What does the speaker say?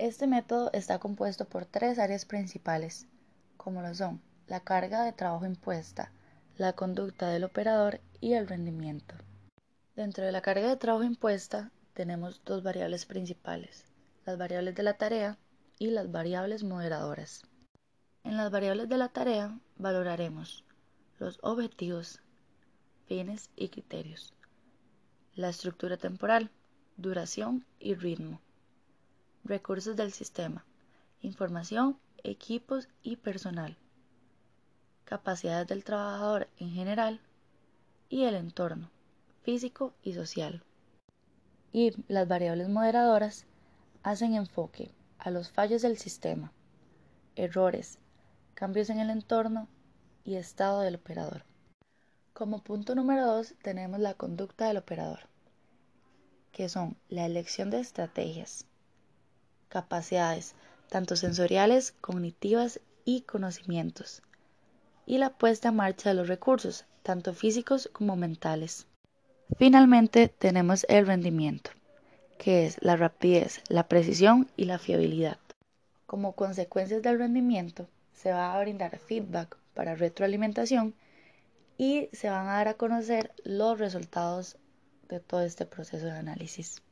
Este método está compuesto por tres áreas principales, como lo son la carga de trabajo impuesta, la conducta del operador y el rendimiento. Dentro de la carga de trabajo impuesta tenemos dos variables principales, las variables de la tarea y las variables moderadoras. En las variables de la tarea valoraremos los objetivos, fines y criterios, la estructura temporal, duración y ritmo, recursos del sistema, información, equipos y personal, capacidades del trabajador en general y el entorno físico y social. Y las variables moderadoras hacen enfoque a los fallos del sistema, errores, cambios en el entorno y estado del operador. Como punto número 2 tenemos la conducta del operador, que son la elección de estrategias, capacidades, tanto sensoriales, cognitivas y conocimientos, y la puesta en marcha de los recursos, tanto físicos como mentales. Finalmente tenemos el rendimiento, que es la rapidez, la precisión y la fiabilidad. Como consecuencias del rendimiento, se va a brindar feedback para retroalimentación y se van a dar a conocer los resultados de todo este proceso de análisis.